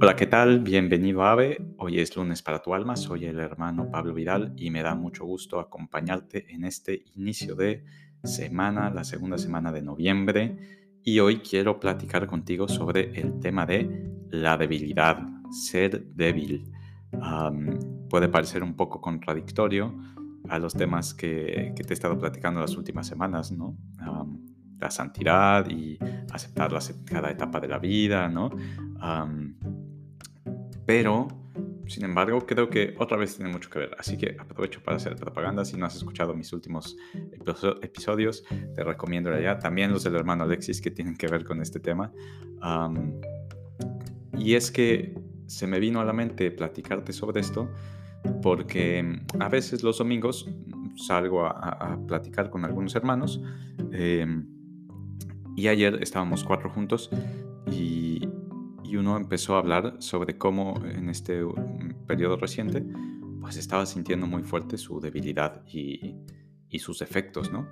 Hola, ¿qué tal? Bienvenido a AVE. Hoy es lunes para tu alma. Soy el hermano Pablo Vidal y me da mucho gusto acompañarte en este inicio de semana, la segunda semana de noviembre. Y hoy quiero platicar contigo sobre el tema de la debilidad, ser débil. puede parecer un poco contradictorio a los temas que, te he estado platicando las últimas semanas, ¿no? la santidad y aceptar cada etapa de la vida, ¿no? Pero, sin embargo, creo que otra vez tiene mucho que ver. Así que aprovecho para hacer propaganda. Si no has escuchado mis últimos episodios, te recomiendo allá. También los del hermano Alexis que tienen que ver con este tema. y es que se me vino a la mente platicarte sobre esto porque a veces los domingos salgo a, platicar con algunos hermanos. Em, y ayer estábamos cuatro juntos y, uno empezó a hablar sobre cómo en este periodo reciente pues estaba sintiendo muy fuerte su debilidad y, sus defectos, ¿no?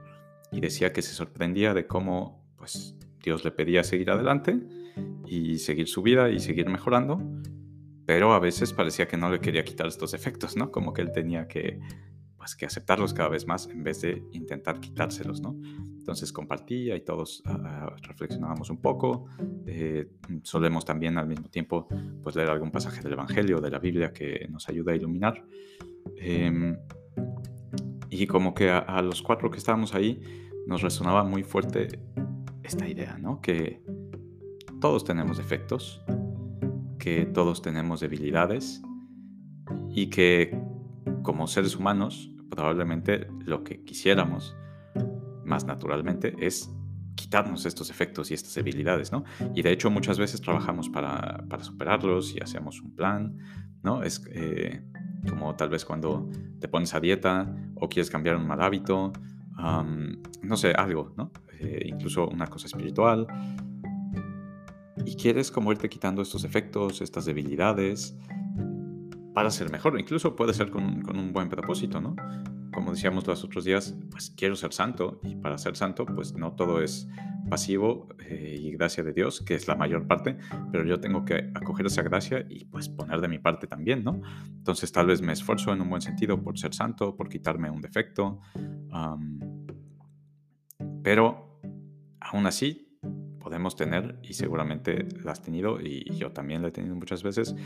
Y decía que se sorprendía de cómo pues Dios le pedía seguir adelante y seguir su vida y seguir mejorando, pero a veces parecía que no le quería quitar estos defectos, ¿no? Como que él tenía que pues que aceptarlos cada vez más en vez de intentar quitárselos, ¿no? Entonces compartía y todos ah, reflexionábamos un poco. Eh, solemos también al mismo tiempo pues, leer algún pasaje del Evangelio, de la Biblia que nos ayuda a iluminar. Em, y como que a, los cuatro que estábamos ahí nos resonaba muy fuerte esta idea, ¿no? Que todos tenemos defectos, que todos tenemos debilidades y que como seres humanos probablemente lo que quisiéramos más naturalmente es quitarnos estos efectos y estas debilidades, ¿no? Y de hecho muchas veces trabajamos para, superarlos y hacemos un plan, ¿no? Es eh, como tal vez cuando te pones a dieta o quieres cambiar un mal hábito, no sé, algo, ¿no? Eh, incluso una cosa espiritual. Y quieres como irte quitando estos efectos, estas debilidades, para ser mejor. Incluso puede ser con, con un buen propósito, ¿no? Como decíamos los otros días, pues quiero ser santo y para ser santo pues no todo es pasivo eh, y gracia de Dios, que es la mayor parte, pero yo tengo que acoger esa gracia y pues poner de mi parte también, ¿no? Entonces tal vez me esfuerzo en un buen sentido por ser santo, por quitarme un defecto, pero aún así podemos tener, y seguramente la has tenido, y yo también la he tenido muchas veces,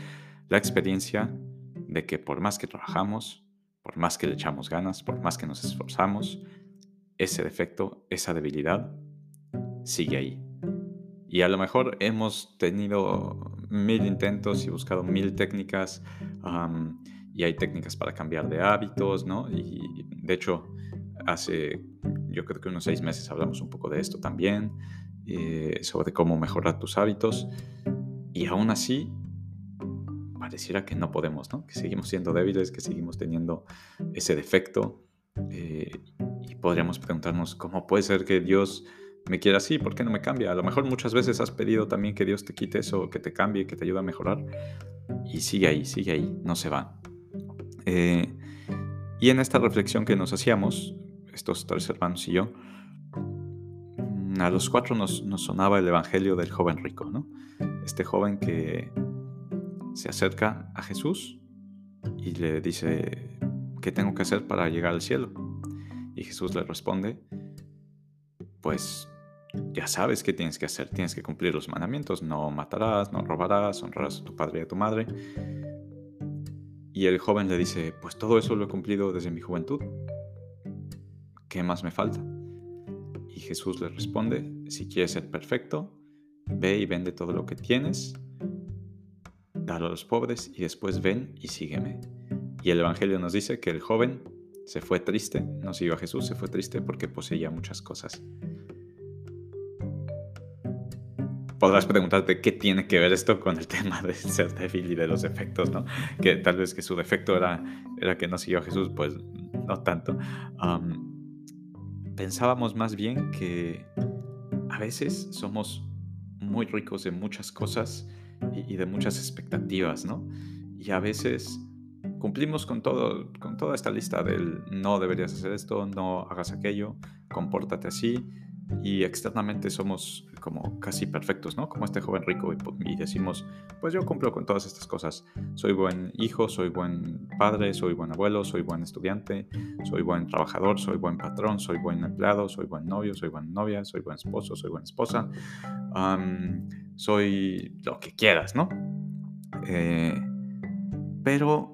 la experiencia de que por más que trabajamos, por más que le echamos ganas, por más que nos esforzamos, ese defecto, esa debilidad, sigue ahí. Y a lo mejor hemos tenido mil intentos y buscado mil técnicas y hay técnicas para cambiar de hábitos, ¿no? Y de hecho, hace yo creo que unos seis meses hablamos un poco de esto también, eh, sobre cómo mejorar tus hábitos. Y aún así, pareciera que no podemos, ¿no? Que seguimos siendo débiles, que seguimos teniendo ese defecto. Eh, y podríamos preguntarnos, ¿cómo puede ser que Dios me quiera así? ¿Por qué no me cambia? A lo mejor muchas veces has pedido también que Dios te quite eso, que te cambie, que te ayude a mejorar. Y sigue ahí, sigue ahí, no se va. Eh, y en esta reflexión que nos hacíamos, estos tres hermanos y yo, a los cuatro nos, nos sonaba el Evangelio del joven rico, ¿no? Este joven que se acerca a Jesús y le dice, ¿qué tengo que hacer para llegar al cielo? Y Jesús le responde, pues ya sabes qué tienes que hacer, tienes que cumplir los mandamientos, no matarás, no robarás, honrarás a tu padre y a tu madre. Y el joven le dice, pues todo eso lo he cumplido desde mi juventud, ¿qué más me falta? Y Jesús le responde, si quieres ser perfecto, ve y vende todo lo que tienes a los pobres y después ven y sígueme. Y el Evangelio nos dice que el joven se fue triste, no siguió a Jesús, se fue triste porque poseía muchas cosas. Podrás preguntarte qué tiene que ver esto con el tema de ser débil y de los efectos, ¿no? Que tal vez que su defecto era, era que no siguió a Jesús, pues no tanto. pensábamos más bien que a veces somos muy ricos en muchas cosas y, de muchas expectativas, ¿no? Y a veces cumplimos con todo, con toda esta lista del no deberías hacer esto, no hagas aquello, compórtate así, y externamente somos como casi perfectos, ¿no? Como este joven rico y, decimos, pues yo cumplo con todas estas cosas. Soy buen hijo, soy buen padre, soy buen abuelo, soy buen estudiante, soy buen trabajador, soy buen patrón, soy buen empleado, soy buen novio, soy buena novia, soy buen esposo, soy buena esposa, soy lo que quieras, ¿no? Eh, pero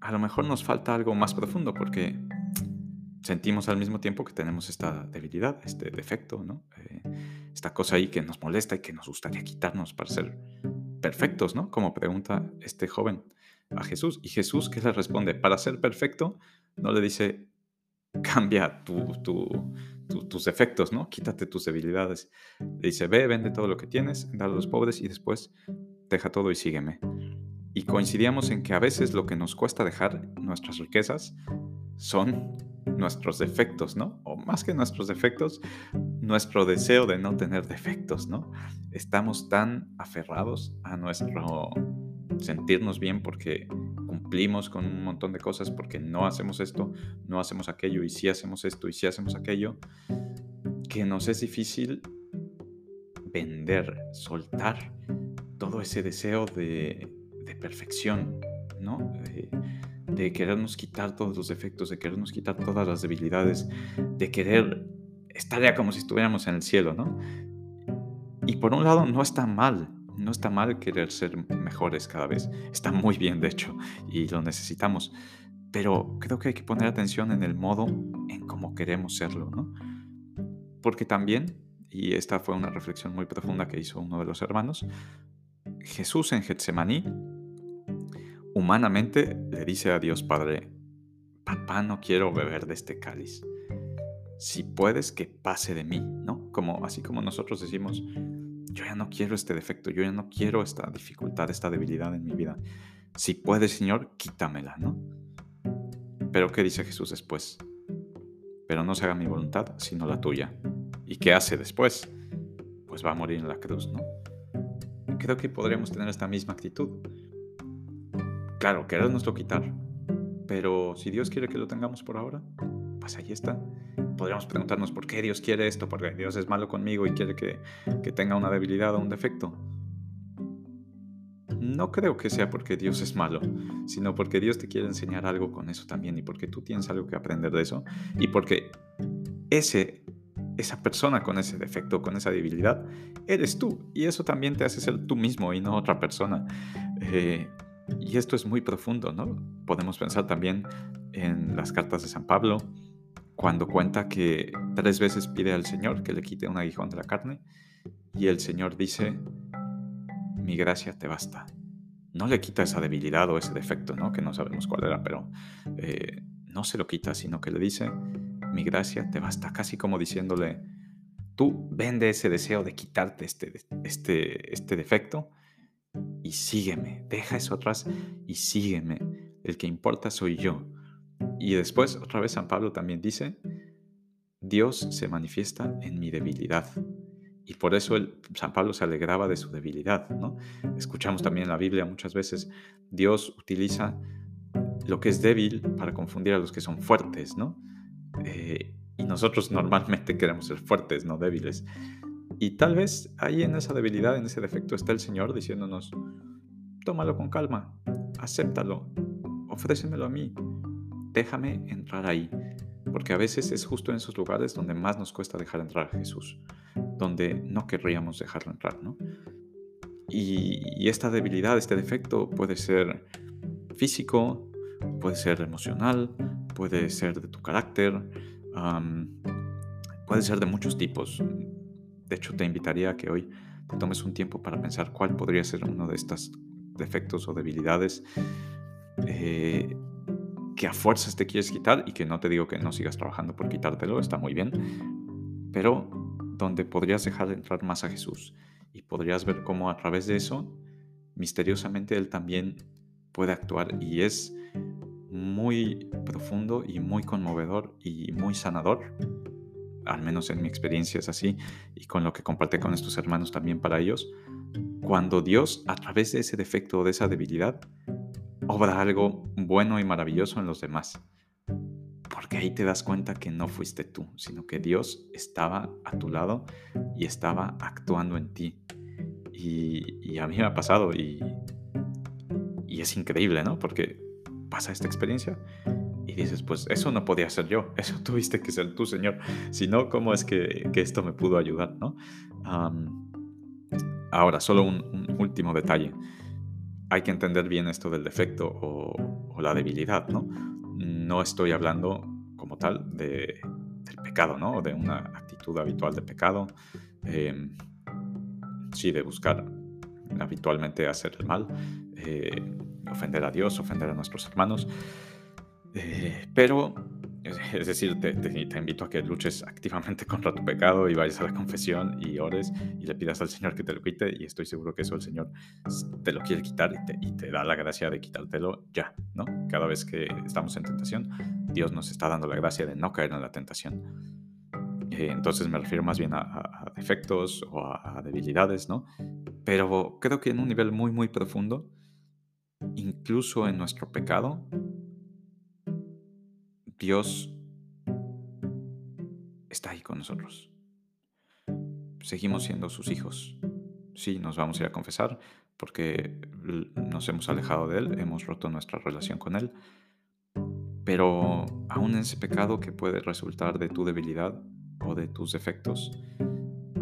a lo mejor nos falta algo más profundo porque sentimos al mismo tiempo que tenemos esta debilidad, este defecto, ¿no? Eh, esta cosa ahí que nos molesta y que nos gustaría quitarnos para ser perfectos, ¿no? Como pregunta este joven a Jesús. Y Jesús, ¿qué le responde? Para ser perfecto, no le dice, cambia tus defectos, ¿no? Quítate tus debilidades. Le dice, ve, vende todo lo que tienes, dale a los pobres y después deja todo y sígueme. Y coincidíamos en que a veces lo que nos cuesta dejar nuestras riquezas son nuestros defectos, ¿no? O más que nuestros defectos, nuestro deseo de no tener defectos, ¿no? Estamos tan aferrados a nuestro sentirnos bien porque con un montón de cosas, porque no hacemos esto, no hacemos aquello, y sí hacemos esto, y sí hacemos aquello, que nos es difícil vender, soltar todo ese deseo de, perfección, ¿no? de querernos quitar todos los defectos, de querernos quitar todas las debilidades, de querer estar ya como si estuviéramos en el cielo, ¿no? Y por un lado no está mal, no está mal querer ser mejores cada vez, está muy bien de hecho y lo necesitamos, pero creo que hay que poner atención en el modo en cómo queremos serlo, ¿no? Porque también, y esta fue una reflexión muy profunda que hizo uno de los hermanos, Jesús en Getsemaní humanamente le dice a Dios Padre, papá, no quiero beber de este cáliz. Si puedes, que pase de mí, ¿no? Como, así como nosotros decimos, yo ya no quiero este defecto, yo ya no quiero esta dificultad, esta debilidad en mi vida. Si puedes, Señor, quítamela, ¿no? Pero ¿qué dice Jesús después? Pero no se haga mi voluntad, sino la tuya. ¿Y qué hace después? Pues va a morir en la cruz, ¿no? Creo que podríamos tener esta misma actitud Claro, lo quitar. Pero si Dios quiere que lo tengamos por ahora, pues ahí está. Podríamos preguntarnos por qué Dios quiere esto, porque Dios es malo conmigo y quiere que, que tenga una debilidad o un defecto. No creo que sea porque Dios es malo, sino porque Dios te quiere enseñar algo con eso también y porque tú tienes algo que aprender de eso y porque ese, esa persona con ese defecto, con esa debilidad, eres tú y eso también te hace ser tú mismo y no otra persona. Eh, y esto es muy profundo, ¿no? Podemos pensar también en las cartas de San Pablo, cuando cuenta que tres veces pide al Señor que le quite un aguijón de la carne y el Señor dice, mi gracia te basta. No le quita esa debilidad o ese defecto, ¿no? Que no sabemos cuál era, pero eh, no se lo quita, sino que le dice, mi gracia te basta, casi como diciéndole, tú vende ese deseo de quitarte este, este, este defecto y sígueme, deja eso atrás y sígueme. El que importa soy yo. Y después, otra vez, San Pablo también dice, Dios se manifiesta en mi debilidad. Y por eso San Pablo se alegraba de su debilidad. ¿no? Escuchamos también en la Biblia muchas veces, Dios utiliza lo que es débil para confundir a los que son fuertes. ¿no? Eh, y nosotros normalmente queremos ser fuertes, no débiles. Y tal vez ahí en esa debilidad, en ese defecto, está el Señor diciéndonos, tómalo con calma, acéptalo, ofrécemelo a mí, déjame entrar ahí. Porque a veces es justo en esos lugares donde más nos cuesta dejar entrar a Jesús, donde no querríamos dejarlo entrar, ¿no? Y, esta debilidad, este defecto puede ser físico, puede ser emocional, puede ser de tu carácter, puede ser de muchos tipos. De hecho, te invitaría a que hoy te tomes un tiempo para pensar cuál podría ser uno de estos defectos o debilidades eh, que a fuerzas te quieres quitar y que no te digo que no sigas trabajando por quitártelo, está muy bien, pero donde podrías dejar de entrar más a Jesús y podrías ver cómo a través de eso, misteriosamente Él también puede actuar y es muy profundo y muy conmovedor y muy sanador al menos en mi experiencia es así, y con lo que compartí con estos hermanos también para ellos, cuando Dios, a través de ese defecto o de esa debilidad, obra algo bueno y maravilloso en los demás. Porque ahí te das cuenta que no fuiste tú, sino que Dios estaba a tu lado y estaba actuando en ti. Y, a mí me ha pasado y, y es increíble, ¿no? Porque pasa esta experiencia y dices, pues eso no podía ser yo, eso tuviste que ser tú, Señor. Si no, ¿cómo es que, esto me pudo ayudar, ¿no? ahora, solo un, último detalle. Hay que entender bien esto del defecto o, la debilidad, ¿no? No estoy hablando como tal de, del pecado, ¿no? De una actitud habitual de pecado. Em, sí, de buscar habitualmente hacer el mal, eh, ofender a Dios, ofender a nuestros hermanos. Eh, pero, es decir, te, invito a que luches activamente contra tu pecado y vayas a la confesión y ores y le pidas al Señor que te lo quite y estoy seguro que eso el Señor te lo quiere quitar y te, da la gracia de quitártelo ya, ¿no? Cada vez que estamos en tentación, Dios nos está dando la gracia de no caer en la tentación. Eh, entonces me refiero más bien a, defectos o a, a debilidades, ¿no? Pero creo que en un nivel muy, muy profundo, incluso en nuestro pecado, Dios está ahí con nosotros. Seguimos siendo sus hijos. Sí, nos vamos a ir a confesar porque nos hemos alejado de Él, hemos roto nuestra relación con Él. Pero aún ese pecado que puede resultar de tu debilidad o de tus defectos,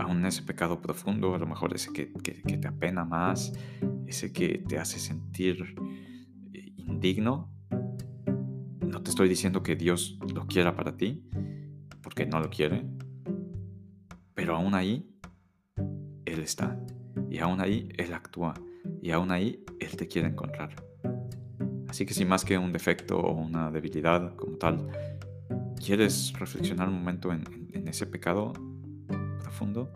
aún ese pecado profundo, a lo mejor ese que, que te apena más, ese que te hace sentir indigno, no te estoy diciendo que Dios lo quiera para ti, porque no lo quiere, pero aún ahí Él está, y aún ahí Él actúa, y aún ahí Él te quiere encontrar. Así que si más que un defecto o una debilidad como tal, quieres reflexionar un momento en, ese pecado profundo,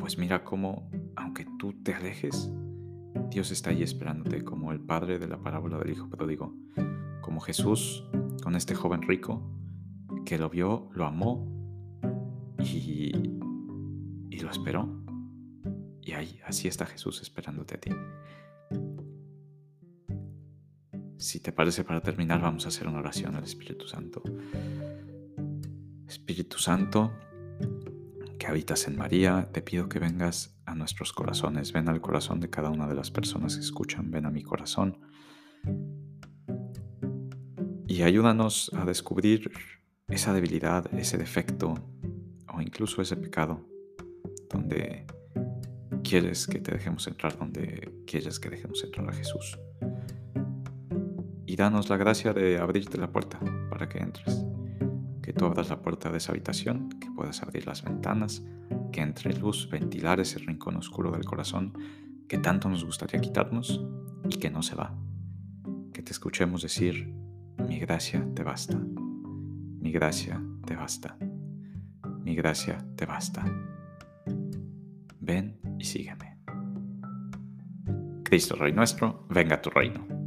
pues mira cómo, aunque tú te alejes, Dios está ahí esperándote como el padre de la parábola del hijo pródigo como Jesús con este joven rico que lo vio, lo amó y, lo esperó. Y ahí, así está Jesús esperándote a ti. Si te parece para terminar, vamos a hacer una oración al Espíritu Santo. Espíritu Santo, que habitas en María, te pido que vengas a nuestros corazones, ven al corazón de cada una de las personas que escuchan, ven a mi corazón y ayúdanos a descubrir esa debilidad, ese defecto o incluso ese pecado donde quieres que te dejemos entrar, donde quieres que dejemos entrar a Jesús. Y danos la gracia de abrirte la puerta para que entres. Que tú abras la puerta de esa habitación, que puedas abrir las ventanas, que entre luz, ventilar ese rincón oscuro del corazón que tanto nos gustaría quitarnos y que no se va. Que te escuchemos decir, mi gracia te basta. Mi gracia te basta. Mi gracia te basta. Ven y sígueme. Cristo Rey nuestro, venga a tu reino.